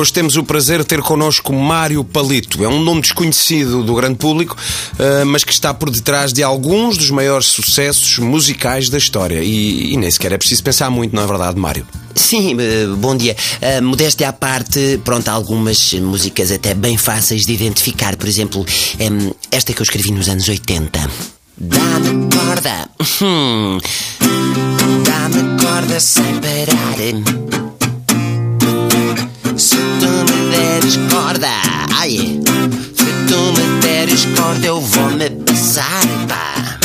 Hoje temos o prazer de ter connosco Mário Palito. É um nome desconhecido do grande público, eh, mas que está por detrás de alguns dos maiores sucessos musicais da história. E, e nem sequer é preciso pensar muito, não é verdade, Mário? Sim, eh, bom dia. Uh, modéstia à parte, pronto, há algumas músicas até bem fáceis de identificar. Por exemplo, esta que eu escrevi nos anos 80. Dá-me corda. Hum. Dá-me corda sem parar. Corda. Ai, se tu me deres corda, eu vou me passar, pá.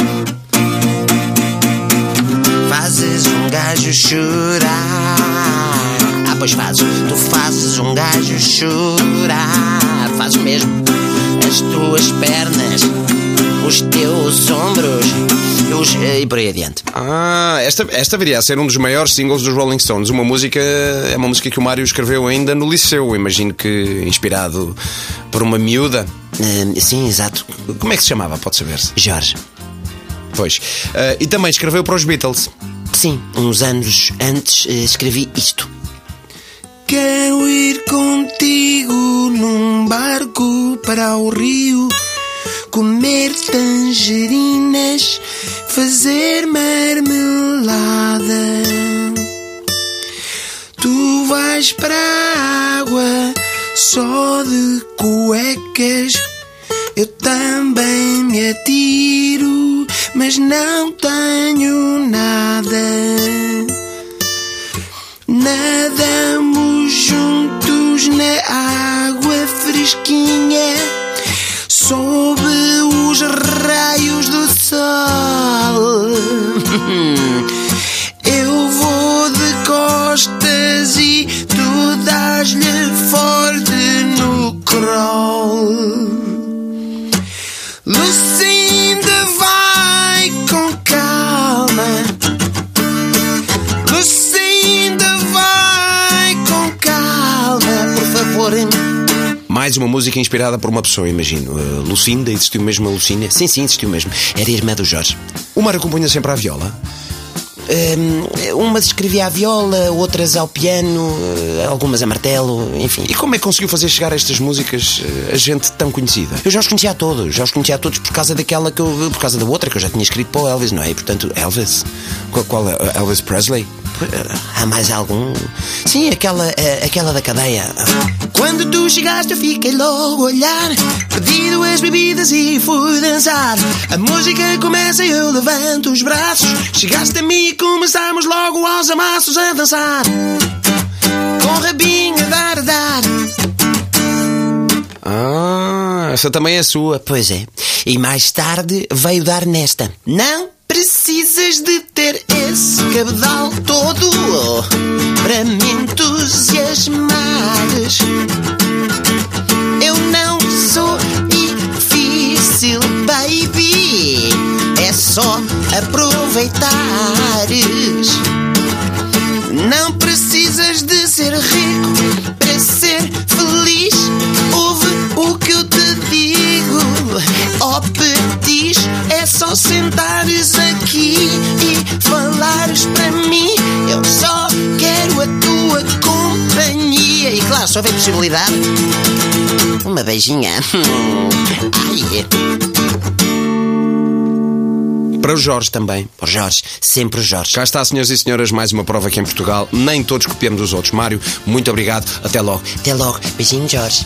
Fazes um gajo chorar. Ah, pois fazes, tu fazes um gajo chorar. Fazes mesmo as tuas pernas, os teus ombros os, e por aí adiante. Ah, esta, esta viria a ser um dos maiores singles dos Rolling Stones. Uma música, é uma música que o Mário escreveu ainda no liceu, imagino que inspirado por uma miúda. Uh, sim, exato. Como é que se chamava, pode saber-se? Jorge. Pois. Uh, e também escreveu para os Beatles. Sim, uns anos antes uh, escrevi isto. Quero ir contigo num barco para o rio comer fazer marmelada. Tu vais para a água só de cuecas. Eu também me atiro, mas não tenho nada. Nadamos juntos na água fresquinha Mais uma música inspirada por uma pessoa, imagino. Uh, Lucinda, existiu mesmo a Lucinda? Sim, sim, existiu mesmo. Era irmã do Jorge. O Mar acompanha sempre a viola? Um, umas escrevia à viola, outras ao piano, eh, algumas a martelo, enfim. E como é que conseguiu fazer chegar estas músicas eh, a gente tão conhecida? Eu já os conhecia a todos, já os conhecia a todos por causa daquela que eu. por causa da outra que eu já tinha escrito para o Elvis, não é? E, portanto, Elvis. Qual, qual é? Elvis Presley? Há mais algum? Sim, aquela, aquela da cadeia. Quando tu chegaste, eu fiquei logo a olhar. Perdido as bebidas e fui dançar. A música começa e eu levanto os braços. Chegaste a mim e começamos logo aos amassos a dançar. Com rabinho a dar a dar. Ah, essa também é sua. Pois é. E mais tarde veio dar nesta. Não precisas de ter esse cabedal todo para me entusiasmares. Eu não sou difícil, baby. É só aproveitares. Não precisas de ser rico para ser feliz. Ouve o que eu te digo. Oh, petis, é só sentares se houver possibilidade, uma beijinha. Ai. Para o Jorge também. O Jorge, sempre o Jorge. Cá está, senhoras e senhores, mais uma prova aqui em Portugal. Nem todos copiamos dos outros. Mário, muito obrigado. Até logo. Até logo. Beijinho, Jorge.